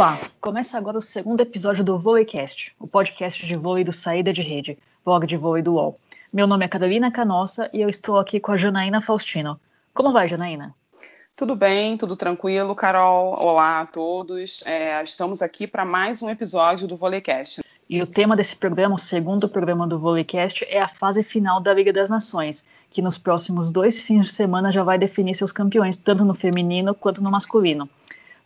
Olá, começa agora o segundo episódio do Voleicast, o podcast de vôlei do Saída de Rede, blog de vôlei do UOL. Meu nome é Carolina Canossa e eu estou aqui com a Janaína Faustino. Como vai, Janaína? Tudo bem, tudo tranquilo, Carol. Olá a todos. É, estamos aqui para mais um episódio do Voleicast. E o tema desse programa, o segundo programa do Voleicast, é a fase final da Liga das Nações, que nos próximos dois fins de semana já vai definir seus campeões, tanto no feminino quanto no masculino.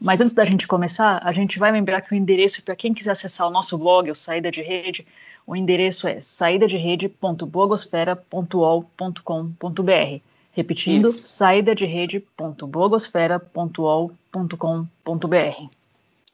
Mas antes da gente começar, a gente vai lembrar que o endereço para quem quiser acessar o nosso blog, o Saída de Rede, o endereço é saídaderede.blogosfera.ol.com.br. Repetindo, saídaderede.blogosfera.ol.com.br.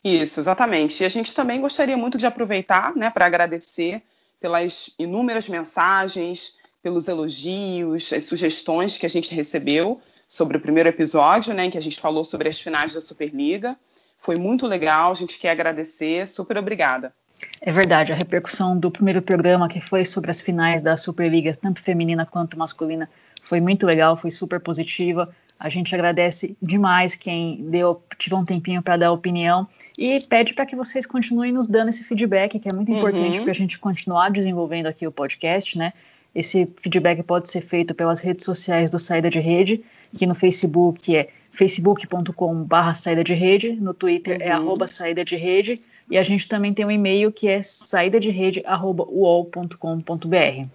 Isso, exatamente. E a gente também gostaria muito de aproveitar né, para agradecer pelas inúmeras mensagens, pelos elogios, as sugestões que a gente recebeu sobre o primeiro episódio, né, em que a gente falou sobre as finais da Superliga. Foi muito legal, a gente quer agradecer, super obrigada. É verdade, a repercussão do primeiro programa, que foi sobre as finais da Superliga, tanto feminina quanto masculina, foi muito legal, foi super positiva. A gente agradece demais quem deu, tirou um tempinho para dar opinião e pede para que vocês continuem nos dando esse feedback, que é muito importante uhum. para a gente continuar desenvolvendo aqui o podcast, né? Esse feedback pode ser feito pelas redes sociais do Saída de Rede que no Facebook é facebook.com.br saída de rede, no Twitter é uhum. é arroba saída de rede, e a gente também tem um e-mail que é saída de rede arroba uol.com.br.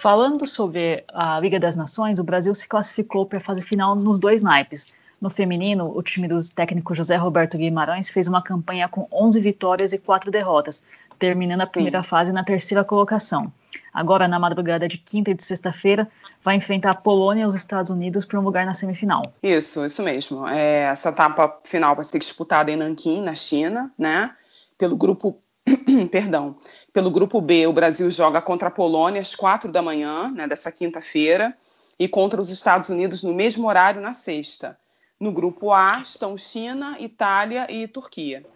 Falando sobre a Liga das Nações, o Brasil se classificou para a fase final nos dois naipes. No feminino, o time do técnico José Roberto Guimarães fez uma campanha com 11 vitórias e 4 derrotas, terminando a primeira Sim. fase na terceira colocação. Agora, na madrugada de quinta e de sexta-feira, vai enfrentar a Polônia e os Estados Unidos para um lugar na semifinal. Isso, isso mesmo. É, essa etapa final vai ser disputada em Nanquim, na China, né? Pelo grupo perdão, pelo grupo B, o Brasil joga contra a Polônia às quatro da manhã, né, dessa quinta-feira, e contra os Estados Unidos no mesmo horário na sexta. No grupo A estão China, Itália e Turquia.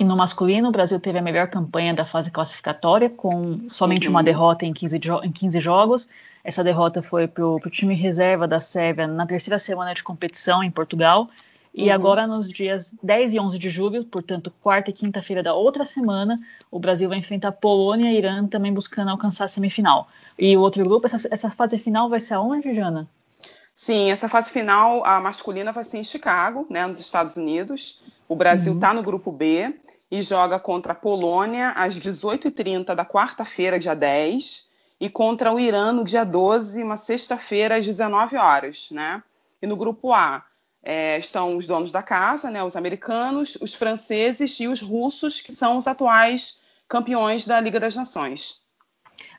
E no masculino, o Brasil teve a melhor campanha da fase classificatória, com somente uhum. uma derrota em 15, em 15 jogos. Essa derrota foi para o time reserva da Sérvia na terceira semana de competição em Portugal. E uhum. agora, nos dias 10 e 11 de julho, portanto, quarta e quinta-feira da outra semana, o Brasil vai enfrentar Polônia e Irã, também buscando alcançar a semifinal. E o outro grupo, essa, essa fase final vai ser aonde, Jana? Sim, essa fase final, a masculina vai ser em Chicago, né, nos Estados Unidos. O Brasil está uhum. no grupo B e joga contra a Polônia às 18h30 da quarta-feira, dia 10, e contra o Irã no dia 12, uma sexta-feira, às 19 horas. Né? E no grupo A é, estão os donos da casa, né, os americanos, os franceses e os russos, que são os atuais campeões da Liga das Nações.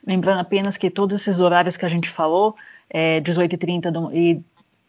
Lembrando apenas que todos esses horários que a gente falou é, 18h30 e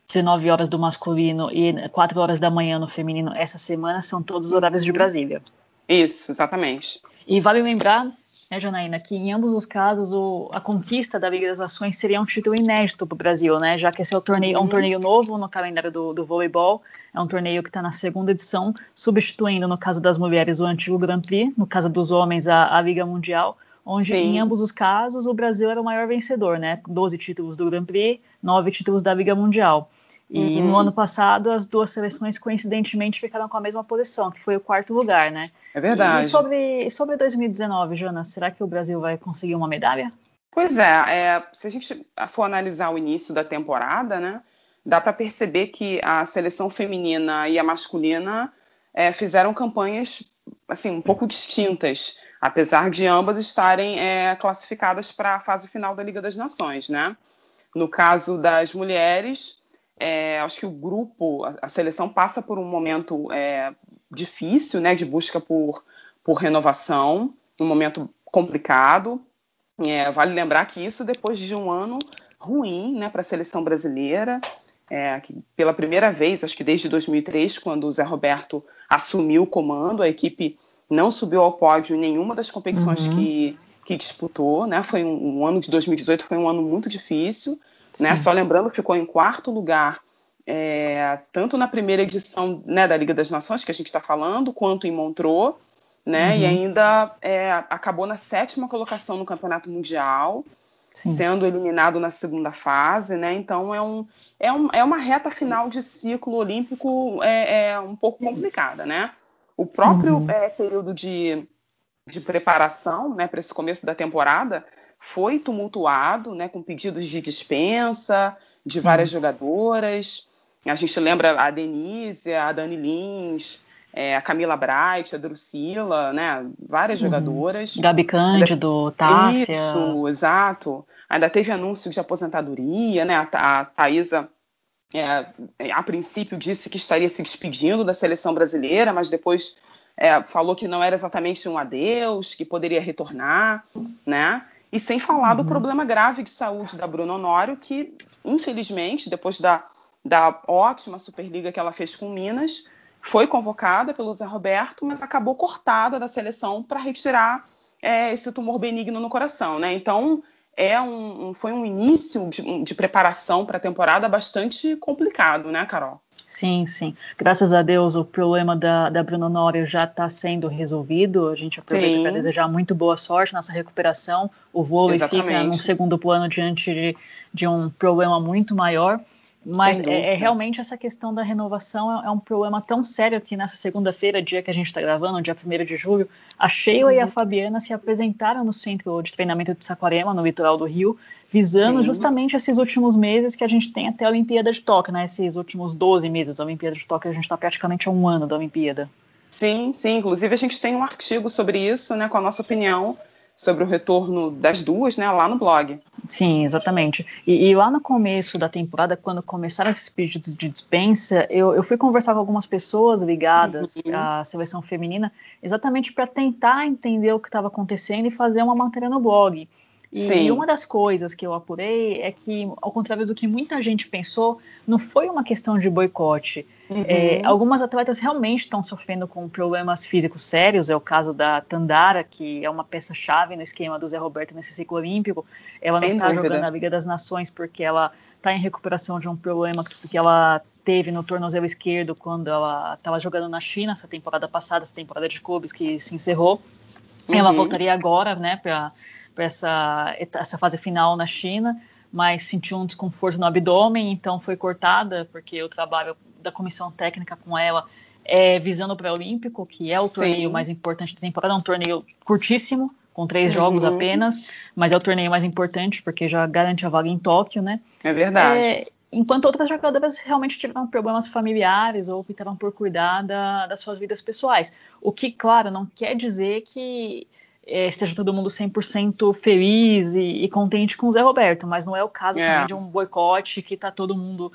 19 horas do masculino e 4 horas da manhã no feminino essa semana são todos os horários de Brasília. Isso, exatamente. E vale lembrar, né, Janaína, que em ambos os casos o, a conquista da Liga das Nações seria um título inédito para o Brasil, né? Já que esse é, o torneio, uhum. é um torneio novo no calendário do, do voleibol, é um torneio que está na segunda edição, substituindo, no caso das mulheres, o antigo Grand Prix, no caso dos homens, a, a Liga Mundial onde Sim. em ambos os casos o Brasil era o maior vencedor, né? 12 títulos do Grand Prix, 9 títulos da Liga Mundial. E uhum. no ano passado as duas seleções coincidentemente ficaram com a mesma posição, que foi o quarto lugar, né? É verdade. E sobre, sobre 2019, Jonas, será que o Brasil vai conseguir uma medalha? Pois é, é se a gente for analisar o início da temporada, né, dá para perceber que a seleção feminina e a masculina é, fizeram campanhas assim um pouco distintas apesar de ambas estarem é, classificadas para a fase final da Liga das Nações, né? No caso das mulheres, é, acho que o grupo, a, seleção passa por um momento é, difícil, né, de busca por, por renovação, um momento complicado. É, vale lembrar que isso depois de um ano ruim, né, para a seleção brasileira, é, que pela primeira vez, acho que desde 2003, quando o Zé Roberto assumiu o comando, a equipe não subiu ao pódio em nenhuma das competições uhum. que, que disputou, né? Foi um, um, ano de 2018 foi um ano muito difícil, né? Só lembrando, ficou em quarto lugar é, tanto na primeira edição né, da Liga das Nações que a gente está falando, quanto em Montreux, né? Uhum. E ainda é, acabou na sétima colocação no Campeonato Mundial. Sim. sendo eliminado na segunda fase, né? Então é, um, é, um, é uma reta final de ciclo olímpico é, é um pouco complicada, né? O próprio uhum. é, período de, de preparação né, para esse começo da temporada foi tumultuado, né, com pedidos de dispensa de várias jogadoras. A gente lembra a Denise, a Dani Lins, é, a Camila Bright, a Drusila, né? Várias uhum. jogadoras. Gabi Cândido, Tássia. Isso, exato. Ainda teve anúncio de aposentadoria, né? A, a Thaisa, é, a princípio, disse que estaria se despedindo da seleção brasileira, mas depois é, falou que não era exatamente um adeus, que poderia retornar, né? E sem falar uhum. do problema grave de saúde da Bruna Honório, que, infelizmente, depois da, da ótima Superliga que ela fez com Minas, foi convocada pelo Zé Roberto, mas acabou cortada da seleção para retirar é, esse tumor benigno no coração, né? Então é um, foi um início de, de preparação para a temporada bastante complicado, né, Carol? Sim, sim. Graças a Deus o problema da, da Bruno Nório já está sendo resolvido. A gente aproveita para desejar muito boa sorte nessa recuperação. O vôlei fica num segundo plano diante de, de um problema muito maior. Mas é, é, realmente essa questão da renovação é, é, um problema tão sério que nessa segunda-feira, dia que a gente está gravando, dia 1 de julho, a Sheila uhum. e a uhum. Fabiana se apresentaram no centro de treinamento de Saquarema, no litoral do Rio, visando Sim. justamente esses últimos meses que a gente tem até a Olimpíada de Tóquio, né? Esses últimos 12 meses da Olimpíada de Tóquio, a gente está praticamente a um ano da Olimpíada. Sim, sim. Inclusive a gente tem um artigo sobre isso, né, com a nossa opinião sobre o retorno das duas, né, lá no blog. Sim, exatamente. E, e, lá no começo da temporada, quando começaram esses pedidos de dispensa, eu, eu fui conversar com algumas pessoas ligadas uhum. à seleção feminina, exatamente para tentar entender o que estava acontecendo e fazer uma matéria no blog. E, Sim. uma das coisas que eu apurei é que, ao contrário do que muita gente pensou, não foi uma questão de boicote. Uhum. É, algumas atletas realmente estão sofrendo com problemas físicos sérios. É o caso da Tandara, que é uma peça-chave no esquema do Zé Roberto nesse ciclo olímpico. Ela Sem não está jogando na Liga das Nações porque ela está em recuperação de um problema que ela teve no tornozelo esquerdo quando ela estava jogando na China, essa temporada passada, essa temporada de clubes que se encerrou. Uhum. Ela voltaria agora, né, para para essa, essa fase final na China, mas sentiu um desconforto no abdômen, então foi cortada, porque o trabalho da comissão técnica com ela é visando o pré-olímpico, que é o torneio Sim. mais importante da temporada, é um torneio curtíssimo, com três uhum. jogos apenas, mas é o torneio mais importante, porque já garante a vaga em Tóquio, né? É verdade. É, enquanto outras jogadoras realmente tiveram problemas familiares ou optaram por cuidar da, das suas vidas pessoais. O que, claro, não quer dizer que é, esteja todo mundo 100% feliz e, e, contente com o Zé Roberto, mas não é o caso é. também de um boicote que está todo mundo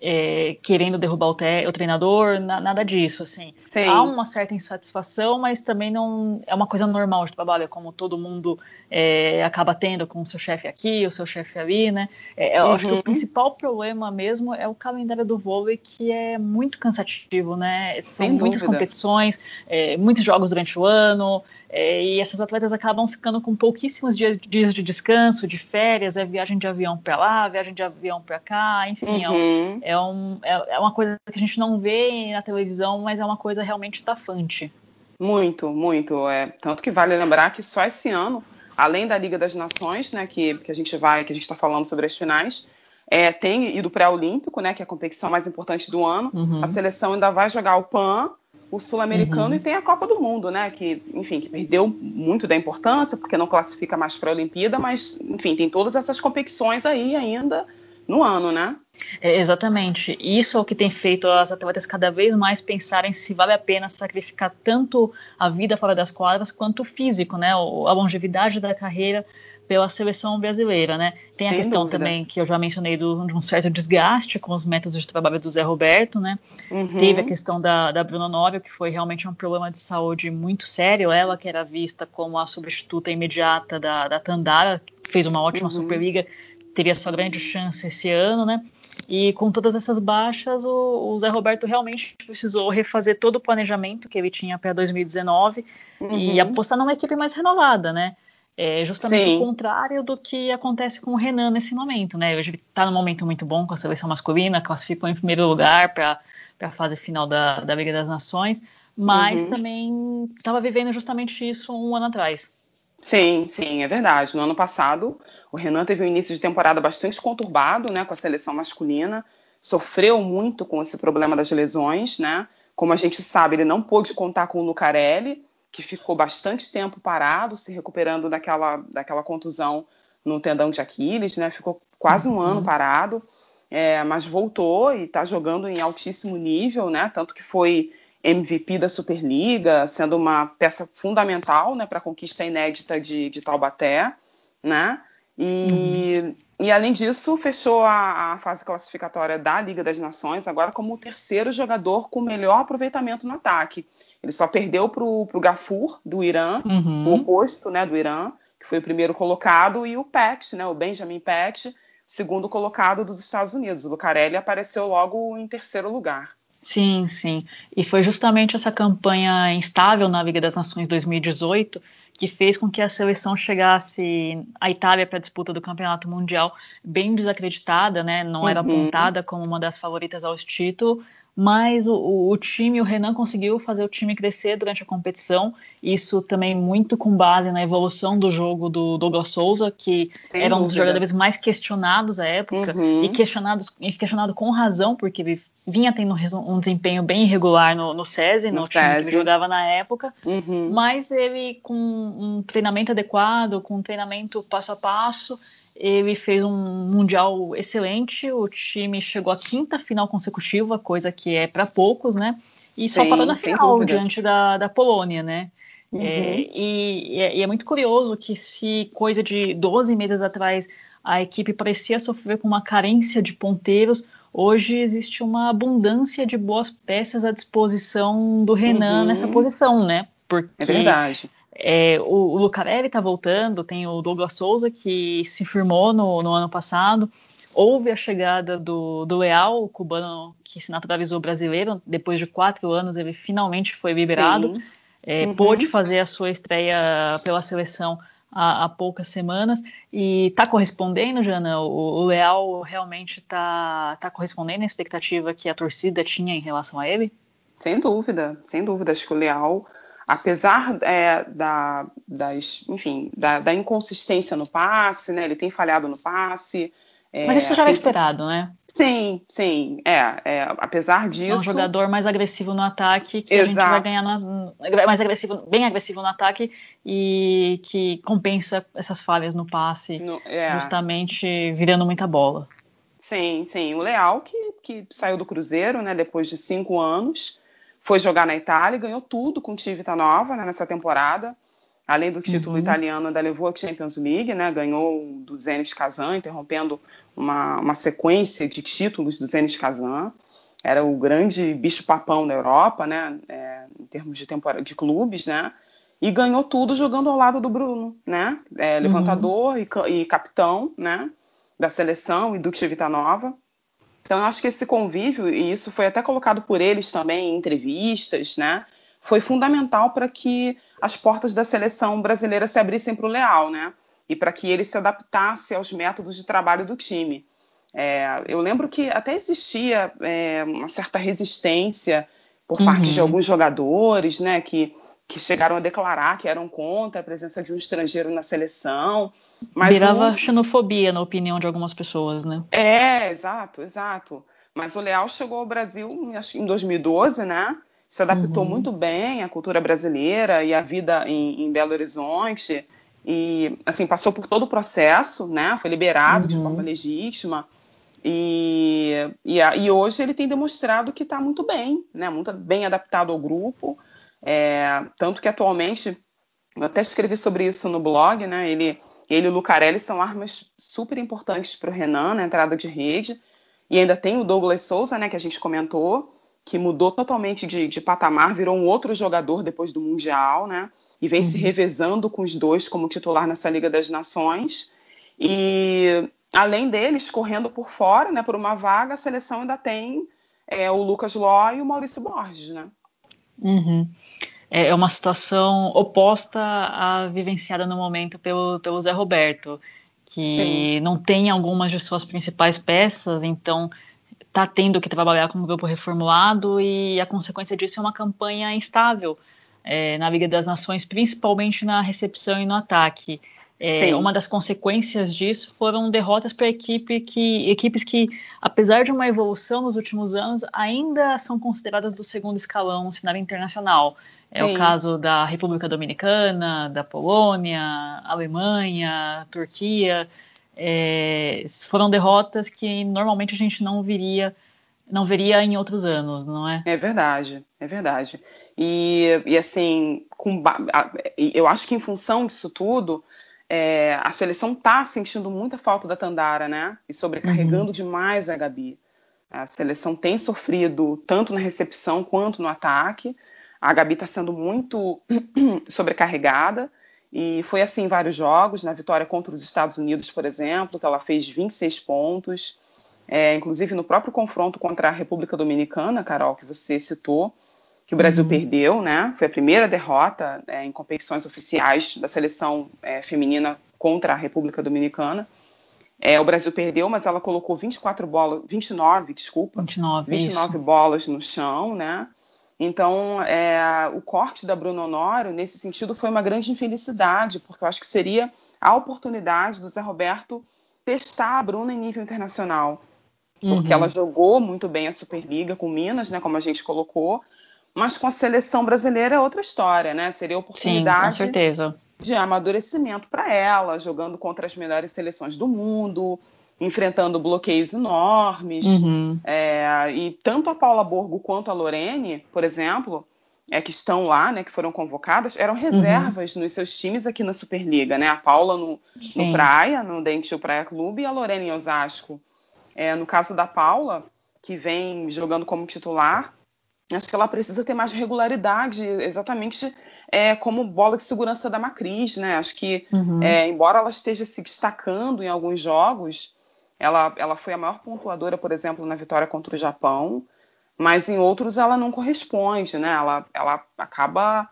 é, querendo derrubar o, o treinador, na, nada disso, assim. Sim. Há uma certa insatisfação, mas também não é uma coisa normal de trabalho, é como todo mundo é, acaba tendo com o seu chefe aqui, o seu chefe ali, né? É, eu uhum. acho que o uhum. principal problema mesmo é o calendário do vôlei, que é muito cansativo, né? São Sem muitas dúvida. competições, é, muitos jogos durante o ano, é, e essas atletas acabam ficando com pouquíssimos dias, dias de descanso, de férias, é viagem de avião para lá, viagem de avião para cá, enfim, uhum. é, um, é, é, uma coisa que a gente não vê na televisão, mas é uma coisa realmente estafante. Muito, muito. É, tanto que vale lembrar que só esse ano, além da Liga das Nações, né, que, que a gente vai, que a gente está falando sobre as finais, é, tem ido pré-olímpico, né, que é a competição mais importante do ano. Uhum. A seleção ainda vai jogar o PAN o sul-americano uhum. e tem a Copa do Mundo, né? Que, enfim, que perdeu muito da importância porque não classifica mais para a Olimpíada, mas, enfim, tem todas essas competições aí ainda no ano, né? É, exatamente. Isso é o que tem feito as atletas cada vez mais pensarem se vale a pena sacrificar tanto a vida fora das quadras quanto o físico, né? A longevidade da carreira pela seleção brasileira, né? Tem Sem a questão dúvida. também que eu já mencionei do, de um certo desgaste com os métodos de trabalho do Zé Roberto, né? Uhum. Teve a questão da, da Bruna Nóvel, que foi realmente um problema de saúde muito sério. Ela que era vista como a substituta imediata da, da Tandara, que fez uma ótima uhum. Superliga, teria sua grande chance esse ano, né? E com todas essas baixas, o, o, Zé Roberto realmente precisou refazer todo o planejamento que ele tinha para 2019 uhum. e apostar numa equipe mais renovada, né? É justamente Sim. o contrário do que acontece com o Renan nesse momento, né? Hoje ele está num momento muito bom com a seleção masculina, classificou em primeiro lugar para a fase final da, da Liga das Nações, mas uhum. também estava vivendo justamente isso um ano atrás. Sim, sim, é verdade. No ano passado, o Renan teve um início de temporada bastante conturbado, né, com a seleção masculina, sofreu muito com esse problema das lesões, né? Como a gente sabe, ele não pôde contar com o Lucarelli, que ficou bastante tempo parado, se recuperando daquela, daquela contusão no tendão de Aquiles, né? Ficou quase um uhum. ano parado, é, mas voltou e está jogando em altíssimo nível, né? Tanto que foi MVP da Superliga, sendo uma peça fundamental, né, para a conquista inédita de, de Taubaté, né? E, uhum. e além disso, fechou a, a, fase classificatória da Liga das Nações agora como o terceiro jogador com melhor aproveitamento no ataque. Ele só perdeu para o Gafur, do Irã, uhum. o oposto né, do Irã, que foi o primeiro colocado, e o Pet, né, o Benjamin Pet, segundo colocado dos Estados Unidos. O Lucarelli apareceu logo em terceiro lugar. Sim, sim. E foi justamente essa campanha instável na Liga das Nações 2018 que fez com que a seleção chegasse à Itália para a disputa do Campeonato Mundial bem desacreditada, né? Não era uhum. apontada como uma das favoritas ao título, mas o, o, time, o Renan conseguiu fazer o time crescer durante a competição, isso também muito com base na evolução do jogo do Douglas Souza, que Sem era um dos jogadores mais questionados à época, uhum. e questionados, e questionado com razão, porque ele vinha tendo um desempenho bem irregular no, no SESI, no, no time que jogava na época, uhum. mas ele com um treinamento adequado, com um treinamento passo a passo, ele fez um mundial excelente. O time chegou à quinta final consecutiva, coisa que é para poucos, né? E Sim, só parou na final diante da, da Polônia, né? Uhum. É, e, é, e, é, muito curioso que se coisa de 12 meses atrás a equipe parecia sofrer com uma carência de ponteiros, hoje existe uma abundância de boas peças à disposição do Renan uhum. nessa posição, né? Porque é verdade. É, o, o Lucarelli está voltando, tem o Douglas Souza, que se firmou no, no ano passado. Houve a chegada do, do Leal, o cubano que se naturalizou brasileiro. Depois de quatro anos, ele finalmente foi liberado. É, uhum. Pôde fazer a sua estreia pela seleção há, há poucas semanas. E está correspondendo, Jana? O, o Leal realmente está tá correspondendo à expectativa que a torcida tinha em relação a ele? Sem dúvida, sem dúvida. Acho que o Leal apesar é, da, das, enfim, da, da, inconsistência no passe, né? Ele tem falhado no passe. É, Mas isso já era esperado, né? Sim, sim. É, é, apesar disso. É um jogador mais agressivo no ataque, que Exato. a gente vai ganhar no, mais agressivo, bem agressivo no ataque e que compensa essas falhas no passe, no, é. justamente virando muita bola. Sim, sim. O Leal que, que saiu do Cruzeiro, né? Depois de cinco anos foi jogar na Itália, ganhou tudo com o Tivita Nova né, nessa temporada. Além do título uhum. italiano, ainda levou a Champions League, né, ganhou do Zenit Kazan, interrompendo uma, uma sequência de títulos do Zenit Kazan. Era o grande bicho-papão da Europa, né, é, em termos de, temporada, de clubes, né, e ganhou tudo jogando ao lado do Bruno, né, é, levantador uhum. e, e, capitão, né, da seleção e do Tivita Nova. Então, eu acho que esse convívio, e isso foi até colocado por eles também em entrevistas, né? Foi fundamental para que as portas da seleção brasileira se abrissem para o Leal, né? E para que ele se adaptasse aos métodos de trabalho do time. É, eu lembro que até existia é, uma certa resistência por uhum. parte de alguns jogadores, né? Que que chegaram a declarar que eram contra a presença de um estrangeiro na seleção. Mas Virava o... xenofobia, na opinião de algumas pessoas, né? É, exato, exato. Mas o Leal chegou ao Brasil em 2012, né? Se adaptou uhum. muito bem à cultura brasileira e à vida em, em, Belo Horizonte. E, assim, passou por todo o processo, né? Foi liberado uhum. de forma legítima. E, e, e, hoje ele tem demonstrado que está muito bem, né? Muito bem adaptado ao grupo. É, tanto que atualmente, eu até escrevi sobre isso no blog, né? Ele, ele e o Lucarelli são armas super importantes para o Renan na entrada de rede. E ainda tem o Douglas Souza, né, que a gente comentou, que mudou totalmente de, de patamar, virou um outro jogador depois do Mundial, né? E vem uhum. se revezando com os dois como titular nessa Liga das Nações. E além deles, correndo por fora, né, por uma vaga, a seleção ainda tem é, o Lucas Ló e o Maurício Borges, né? Uhum. É, é uma situação oposta à vivenciada no momento pelo, pelo Zé Roberto, que Sim. não tem algumas de suas principais peças, então está tendo que trabalhar com um grupo reformulado e a consequência disso é uma campanha instável. é, na Liga das Nações, principalmente na recepção e no ataque. É, uma das consequências disso foram derrotas para equipe que, equipes que, apesar de uma evolução nos últimos anos, ainda são consideradas do segundo escalão no cenário internacional. É Sim. o caso da República Dominicana, da Polônia, Alemanha, Turquia. É, foram derrotas que normalmente a gente não viria, não veria em outros anos, não é? É verdade, é verdade. E, e assim, com, eu acho que em função disso tudo, é, a seleção está sentindo muita falta da Tandara, né? E sobrecarregando uhum. demais a Gabi. A seleção tem sofrido tanto na recepção quanto no ataque. A Gabi está sendo muito sobrecarregada. E foi assim em vários jogos. Na vitória contra os Estados Unidos, por exemplo, que ela fez 26 pontos. É, inclusive no próprio confronto contra a República Dominicana, Carol, que você citou, que o Brasil uhum. perdeu, né? Foi a primeira derrota é, em competições oficiais da seleção é, feminina contra a República Dominicana. É, o Brasil perdeu, mas ela colocou 24 bolas, 29, desculpa, 29, 29 bolas no chão, né? Então, é, o corte da Bruno Honório, nesse sentido, foi uma grande infelicidade, porque eu acho que seria a oportunidade do Zé Roberto testar a Bruna em nível internacional. Porque uhum. ela jogou muito bem a Superliga com Minas, né, como a gente colocou, mas com a seleção brasileira é outra história, né? Seria oportunidade Sim, de amadurecimento para ela, jogando contra as melhores seleções do mundo, enfrentando bloqueios enormes. Uhum. É, e tanto a Paula Borgo quanto a Lorene, por exemplo, é, que estão lá, né, que foram convocadas, eram reservas uhum. nos seus times aqui na Superliga, né? A Paula no, no Praia, no Dentil Praia Clube, e a Lorene em Osasco. É, no caso da Paula, que vem jogando como titular, Acho que ela precisa ter mais regularidade, exatamente é, como bola de segurança da Macris, né? Acho que, uhum. é, embora ela esteja se destacando em alguns jogos, ela, ela foi a maior pontuadora, por exemplo, na vitória contra o Japão, mas em outros ela não corresponde, né? Ela, ela acaba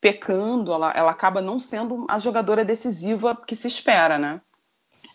pecando, ela, ela acaba não sendo a jogadora decisiva que se espera, né?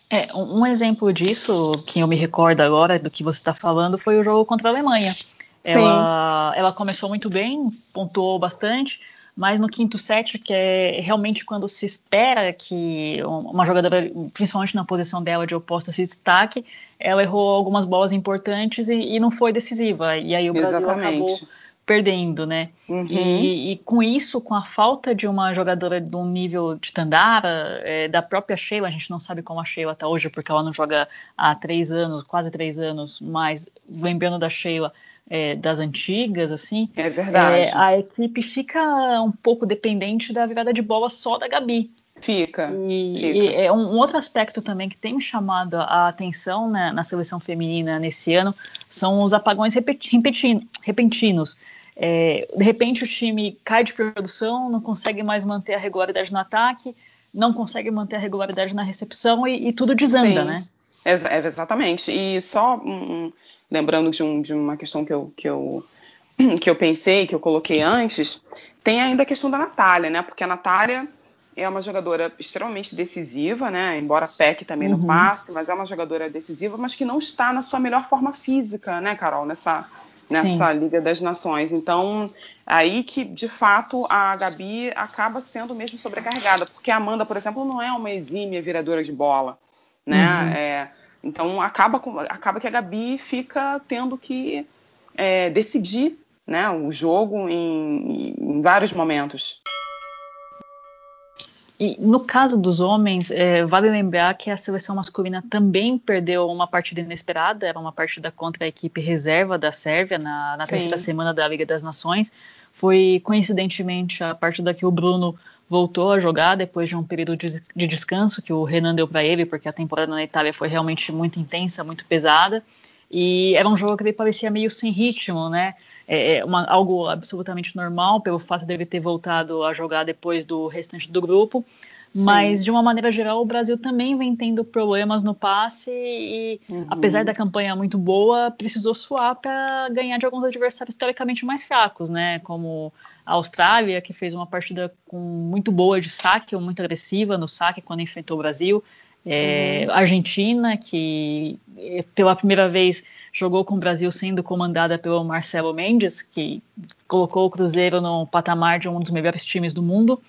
É, um exemplo disso, que eu me recordo agora do que você está falando, foi o jogo contra a Alemanha. Ela, ela começou muito bem, pontuou bastante, mas no quinto set, que é realmente quando se espera que uma jogadora, principalmente na posição dela de oposta, se destaque, ela errou algumas bolas importantes e, e não foi decisiva. E aí o Brasil Exatamente. acabou perdendo, né? Uhum. E, e, com isso, com a falta de uma jogadora de um nível de Tandara, é, da própria Sheila, a gente não sabe como a Sheila está hoje, porque ela não joga há três anos, quase três anos, mas lembrando da Sheila, é, das antigas, assim. É verdade. É, a equipe fica um pouco dependente da virada de bola só da Gabi. Fica. E, fica. e é um, um, outro aspecto também que tem me chamado a atenção né, na seleção feminina nesse ano são os apagões repentinos. É, de repente o time cai de produção, não consegue mais manter a regularidade no ataque, não consegue manter a regularidade na recepção e, e tudo desanda, Sim. né? Ex exatamente. E só um, lembrando de, um, de uma questão que eu, que, eu, que eu pensei, que eu coloquei antes, tem ainda a questão da Natália, né? Porque a Natália é uma jogadora extremamente decisiva, né? Embora peque também uhum. no passe, mas é uma jogadora decisiva, mas que não está na sua melhor forma física, né, Carol? Nessa, nessa Liga das Nações. Então, aí que, de fato, a Gabi acaba sendo mesmo sobrecarregada, porque a Amanda, por exemplo, não é uma exímia viradora de bola, né? Uhum. É, então acaba, com, acaba que a Gabi fica tendo que é, decidir né, o jogo em, em, vários momentos. E no caso dos homens, é, vale lembrar que a seleção masculina também perdeu uma partida inesperada, era uma partida contra a equipe reserva da Sérvia na, na terceira semana da Liga das Nações. Foi coincidentemente a partida que o Bruno voltou a jogar depois de um período de, de descanso que o Renan deu para ele, porque a temporada na Itália foi realmente muito intensa, muito pesada. E era um jogo que ele parecia meio sem ritmo, né? É, é uma, algo absolutamente normal pelo fato dele ter voltado a jogar depois do restante do grupo. Sim. Mas, de uma maneira geral, o Brasil também vem tendo problemas no passe e, uhum. apesar da campanha muito boa, precisou suar para ganhar de alguns adversários teoricamente mais fracos, né? Como a Austrália, que fez uma partida com muito boa de saque, ou muito agressiva no saque quando enfrentou o Brasil. É, uhum. Argentina, que é, pela primeira vez jogou com o Brasil sendo comandada pelo Marcelo Mendes, que colocou o Cruzeiro no patamar de um dos melhores times do mundo.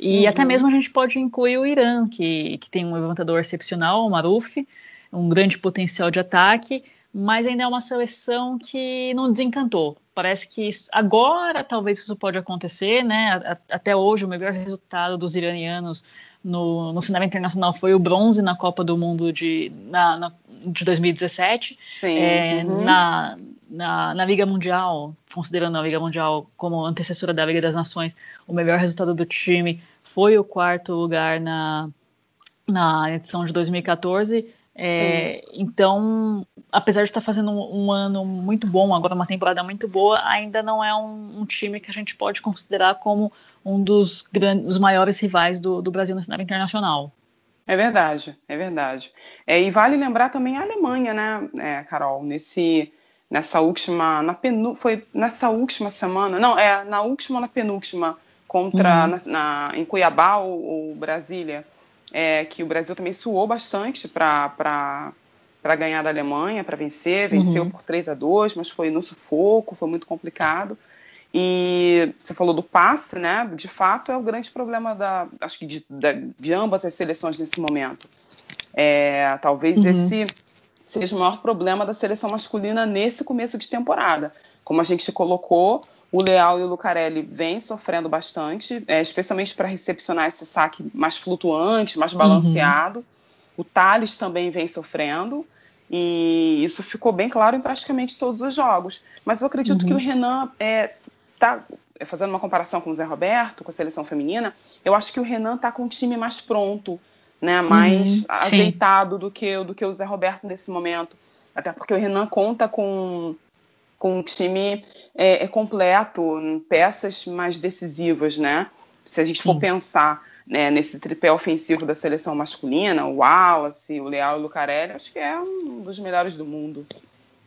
E uhum. até mesmo a gente pode incluir o Irã, que, que tem um levantador excepcional, o Maruf, um grande potencial de ataque, mas ainda é uma seleção que não desencantou. Parece que agora talvez isso pode acontecer, né? Até hoje o melhor resultado dos iranianos no, no cenário internacional foi o bronze na Copa do Mundo de, na, na, de 2017. Sim, é, uhum. na, na, na, Liga Mundial, considerando a Liga Mundial como antecessora da Liga das Nações, o melhor resultado do time foi o quarto lugar na, na edição de 2014. É, então, apesar de estar fazendo um, um, ano muito bom, agora uma temporada muito boa, ainda não é um, um time que a gente pode considerar como um dos, grandes, dos maiores rivais do, do Brasil na cenário internacional. É verdade, é verdade. É, e vale lembrar também a Alemanha, né, é, Carol, nesse, nessa última, na penu, foi nessa última semana, não, é na última ou na penúltima contra uhum. na, na, em Cuiabá ou, ou Brasília é, que o Brasil também suou bastante para ganhar da Alemanha, para vencer. Venceu uhum. por 3 a 2 mas foi no sufoco, foi muito complicado. E você falou do passe, né? De fato, é o grande problema da, acho que de, de, de ambas as seleções nesse momento. É, talvez uhum. esse seja o maior problema da seleção masculina nesse começo de temporada. Como a gente colocou, o Leal e o Lucarelli vêm sofrendo bastante, é, especialmente para recepcionar esse saque mais flutuante, mais balanceado. Uhum. O Thales também vem sofrendo. E isso ficou bem claro em praticamente todos os jogos. Mas eu acredito uhum. que o Renan é, tá fazendo uma comparação com o Zé Roberto, com a seleção feminina, eu acho que o Renan está com um time mais pronto, né, mais uhum, ajeitado do que, do que o Zé Roberto nesse momento. Até porque o Renan conta com com um time é, é completo, peças mais decisivas, né? Se a gente for Sim. pensar né, nesse tripé ofensivo da seleção masculina, o Wallace, o Leal e o Lucarelli, acho que é um dos melhores do mundo.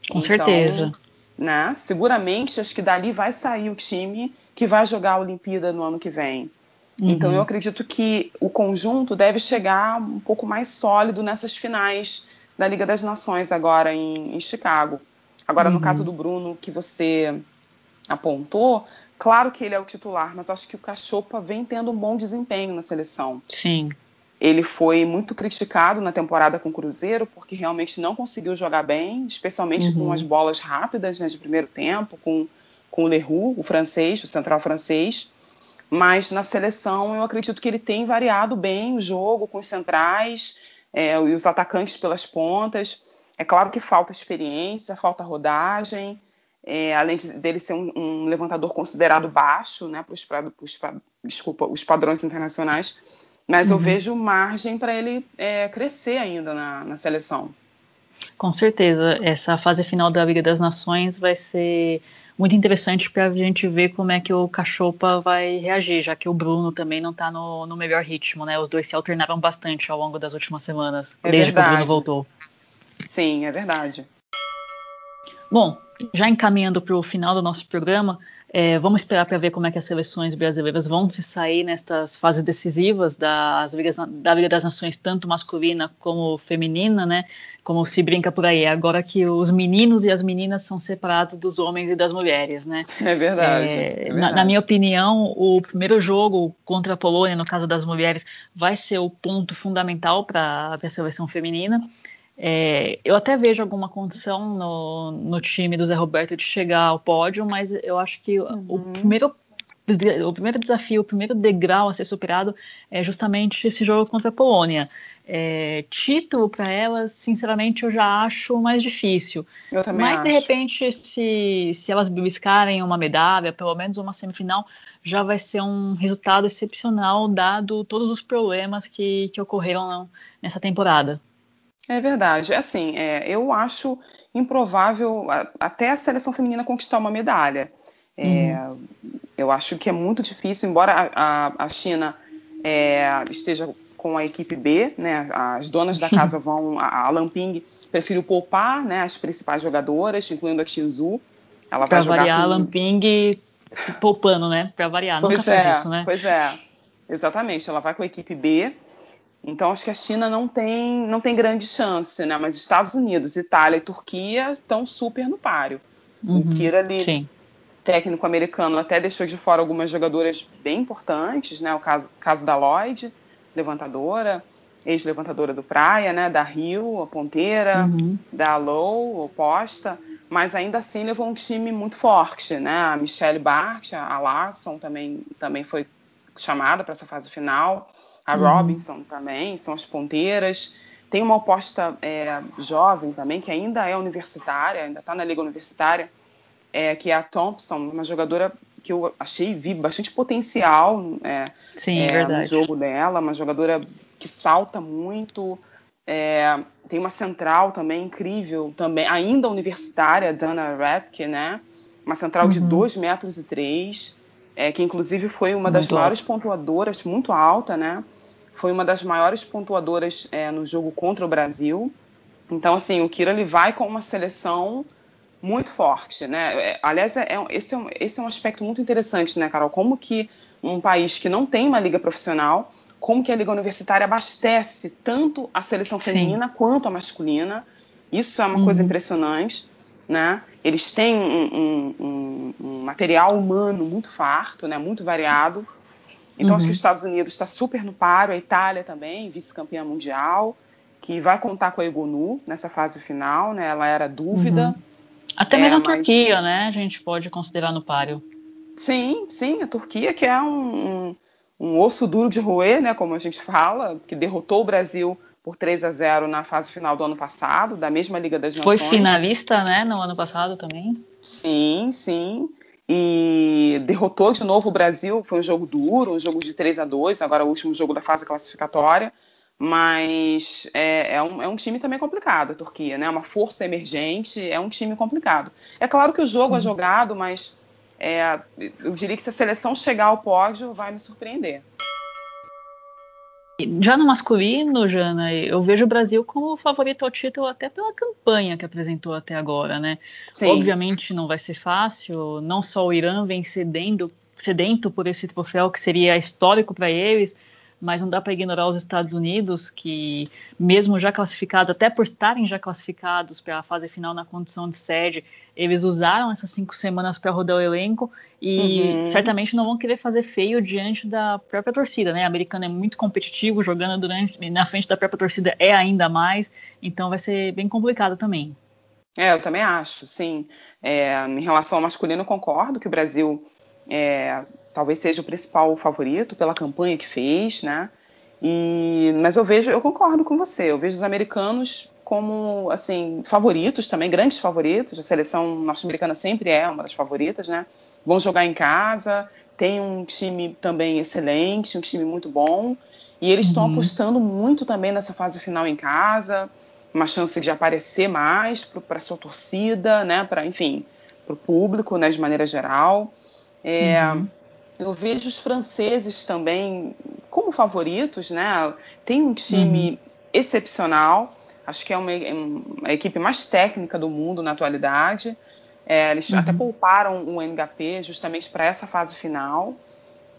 Com então, certeza. Né, seguramente, acho que dali vai sair o time que vai jogar a Olimpíada no ano que vem. Uhum. Então, eu acredito que o conjunto deve chegar um pouco mais sólido nessas finais da Liga das Nações agora em, em Chicago. Agora, uhum. no caso do Bruno, que você apontou, claro que ele é o titular, mas acho que o Cachopa vem tendo um bom desempenho na seleção. Sim. Ele foi muito criticado na temporada com o Cruzeiro, porque realmente não conseguiu jogar bem, especialmente uhum. com as bolas rápidas né, de primeiro tempo, com, com o Leroux, o francês, o central francês. Mas na seleção eu acredito que ele tem variado bem o jogo com os centrais é, e os atacantes pelas pontas. É claro que falta experiência, falta rodagem, é, além de, dele ser um, um, levantador considerado baixo, né, para os, desculpa, os padrões internacionais, mas uhum. eu vejo margem para ele é, crescer ainda na, na seleção. Com certeza, essa fase final da Liga das Nações vai ser muito interessante para a gente ver como é que o Cachopa vai reagir, já que o Bruno também não está no, no melhor ritmo, né? Os dois se alternaram bastante ao longo das últimas semanas, é desde verdade. que o Bruno voltou. Sim, é verdade. Bom, já encaminhando para o final do nosso programa, é, vamos esperar para ver como é que as seleções brasileiras vão se sair nestas fases decisivas das Ligas, da Liga das Nações, tanto masculina como feminina, né? Como se brinca por aí, agora que os meninos e as meninas são separados dos homens e das mulheres, né? É verdade. É, é verdade. Na, na, minha opinião, o primeiro jogo contra a Polônia, no caso das mulheres, vai ser o ponto fundamental para a seleção feminina. É, eu até vejo alguma condição no, no time do Zé Roberto de chegar ao pódio, mas eu acho que uhum. o, primeiro, o primeiro desafio, o primeiro degrau a ser superado é justamente esse jogo contra a Polônia. É, título para elas, sinceramente, eu já acho mais difícil. Eu também Mas, acho. de repente, se, se elas buscarem uma medalha, pelo menos uma semifinal, já vai ser um resultado excepcional, dado todos os problemas que, que ocorreram nessa temporada. É verdade. É assim, é, eu acho improvável até a seleção feminina conquistar uma medalha. É, uhum. Eu acho que é muito difícil, embora a, a China é, esteja com a equipe B, né, as donas da casa vão, a, a Lamping preferiu poupar né, as principais jogadoras, incluindo a Tinzu. Ela pra vai jogar variar, com... a Lamping poupando, né? Para variar, pois nunca é, faz isso, né? Pois é, exatamente. Ela vai com a equipe B Então acho que a China não tem, não tem grande chance, né? Mas Estados Unidos, Itália e Turquia estão super no páreo. Uhum, o Kira ali, sim. técnico americano, até deixou de fora algumas jogadoras bem importantes, né? O caso, caso da Lloyd, levantadora, ex-levantadora do Praia, né? Da Rio, a ponteira, uhum. da Low, oposta. Mas ainda assim levou um time muito forte, né? A Michelle Bart, a Larson também, também foi chamada para essa fase final a uhum. Robinson também, são as ponteiras. Tem uma oposta é, jovem também, que ainda é universitária, ainda está na liga universitária, é, que é a Thompson, uma jogadora que eu achei, vi bastante potencial é, Sim, é, no jogo dela, uma jogadora que salta muito, é, tem uma central também incrível, também ainda universitária, Dana Rapke, né? Uma central uhum. de 2 metros e 3, é, que inclusive foi uma muito das maiores pontuadoras, muito alta, né? Foi uma das maiores pontuadoras é, no jogo contra o Brasil. Então, assim, o Kira ele vai com uma seleção muito forte, né? É, aliás, é, é, esse, é um, esse é um aspecto muito interessante, né, Carol? Como que um país que não tem uma liga profissional, como que a liga universitária abastece tanto a seleção feminina Sim. quanto a masculina. Isso é uma uhum. coisa impressionante, né? Eles têm um, um, um, material humano muito farto, né? Muito variado. Então, uhum. acho que os Estados Unidos está super no paro, a Itália também, vice-campeã mundial, que vai contar com a Egonu nessa fase final, né? Ela era dúvida. Uhum. Até mesmo é, a Turquia, mas... né? A gente pode considerar no páreo. Sim, sim, a Turquia, que é um, um, um, osso duro de roer, né? Como a gente fala, que derrotou o Brasil por 3 a 0 na fase final do ano passado, da mesma Liga das Nações. Foi finalista, né? No ano passado também. Sim, sim e derrotou de novo o Brasil. Foi um jogo duro, um jogo de 3 a 2 agora o último jogo da fase classificatória. Mas é, é, um, é um time também complicado, a Turquia, né? Uma força emergente, é um time complicado. É claro que o jogo é jogado, mas é, eu diria que se a seleção chegar ao pódio, vai me surpreender. Já no masculino, Jana, eu vejo o Brasil como favorito ao título até pela campanha que apresentou até agora, né? Sim. Obviamente não vai ser fácil, não só o Irã vem cedendo, sedento por esse troféu que seria histórico para eles, mas não dá para ignorar os Estados Unidos, que mesmo já classificados, até por estarem já classificados para a fase final na condição de sede, eles usaram essas cinco semanas para rodar o elenco e uhum. certamente não vão querer fazer feio diante da própria torcida, né? A americana é muito competitivo, jogando durante na frente da própria torcida é ainda mais, então vai ser bem complicado também. É, eu também acho, sim. É, em relação ao masculino, concordo que o Brasil é, talvez seja o principal favorito pela campanha que fez, né? E, mas eu vejo, eu concordo com você. Eu vejo os americanos como assim favoritos também, grandes favoritos. A seleção norte-americana sempre é uma das favoritas, né? Vão jogar em casa, tem um time também excelente, um time muito bom. E eles estão uhum. apostando muito também nessa fase final em casa, uma chance de aparecer mais para sua torcida, né? Para enfim, para o público, né? De maneira geral. É, uhum. Eu vejo os franceses também como favoritos, né? Tem um time uhum. excepcional, acho que é uma, uma, equipe mais técnica do mundo na atualidade. É, eles uhum. até pouparam o NHP justamente para essa fase final.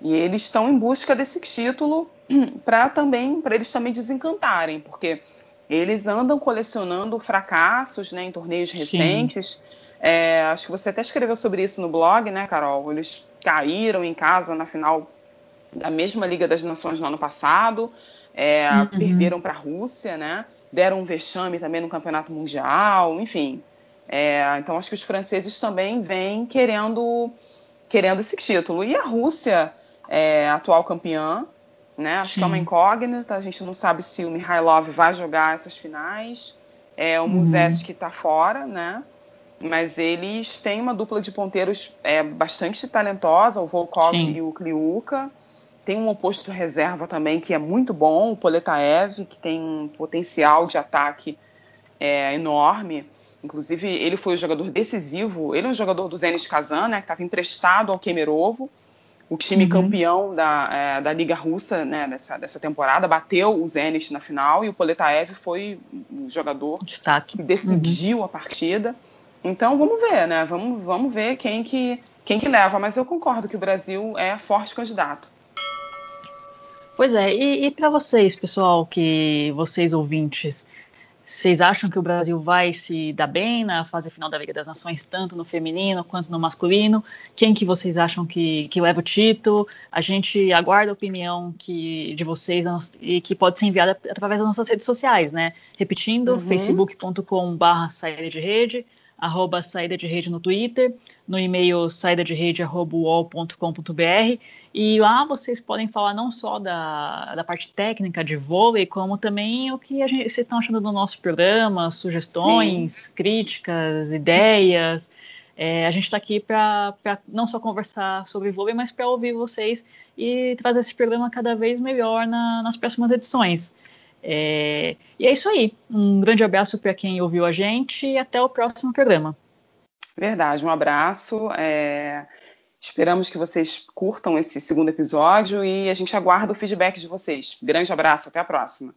E eles estão em busca desse título para também para eles também desencantarem, porque eles andam colecionando fracassos né, em torneios recentes. É, acho que você até escreveu sobre isso no blog, né, Carol? Eles caíram em casa na final da mesma Liga das Nações no ano passado, é, uhum. perderam para a Rússia, né? Deram um vexame também no Campeonato Mundial, enfim. É, então acho que os franceses também vêm querendo querendo esse título. E a Rússia, é, atual campeã, né? Acho Sim. que é uma incógnita. A gente não sabe se o Mihailov vai jogar essas finais. É, o uhum. que está fora, né? Mas eles têm uma dupla de ponteiros é, bastante talentosa, o Volkov Sim. e o Kliuka. Tem um oposto reserva também que é muito bom, o Poletaev, que tem um potencial de ataque é, enorme. Inclusive, ele foi o jogador decisivo. Ele é um jogador do Zenit Kazan, né, que estava emprestado ao Kemerovo, o time uhum. campeão da, é, da Liga Russa né, dessa, dessa temporada. Bateu o Zenit na final e o Poletaev foi o jogador Destaque. que decidiu uhum. a partida. Então vamos ver, né? Vamos, vamos ver quem que, quem que leva. Mas eu concordo que o Brasil é forte candidato. Pois é, e, e para vocês, pessoal, que vocês ouvintes, vocês acham que o Brasil vai se dar bem na fase final da Liga das Nações, tanto no feminino quanto no masculino? Quem que vocês acham que, que leva o título? A gente aguarda a opinião que, de vocês e que pode ser enviada através das nossas redes sociais, né? Repetindo, uhum. facebook.com.br saída de rede, arroba saída de rede no Twitter, no e-mail saída de rede arroba e lá vocês podem falar não só da, da parte técnica de vôlei, como também o que gente, vocês estão achando do nosso programa, sugestões, Sim. críticas, ideias. É, a gente está aqui para não só conversar sobre vôlei, mas para ouvir vocês e trazer esse programa cada vez melhor na, nas próximas edições. É, e é isso aí. Um grande abraço para quem ouviu a gente e até o próximo programa. Verdade, um abraço. É... Esperamos que vocês curtam esse segundo episódio e a gente aguarda o feedback de vocês. Grande abraço, até a próxima.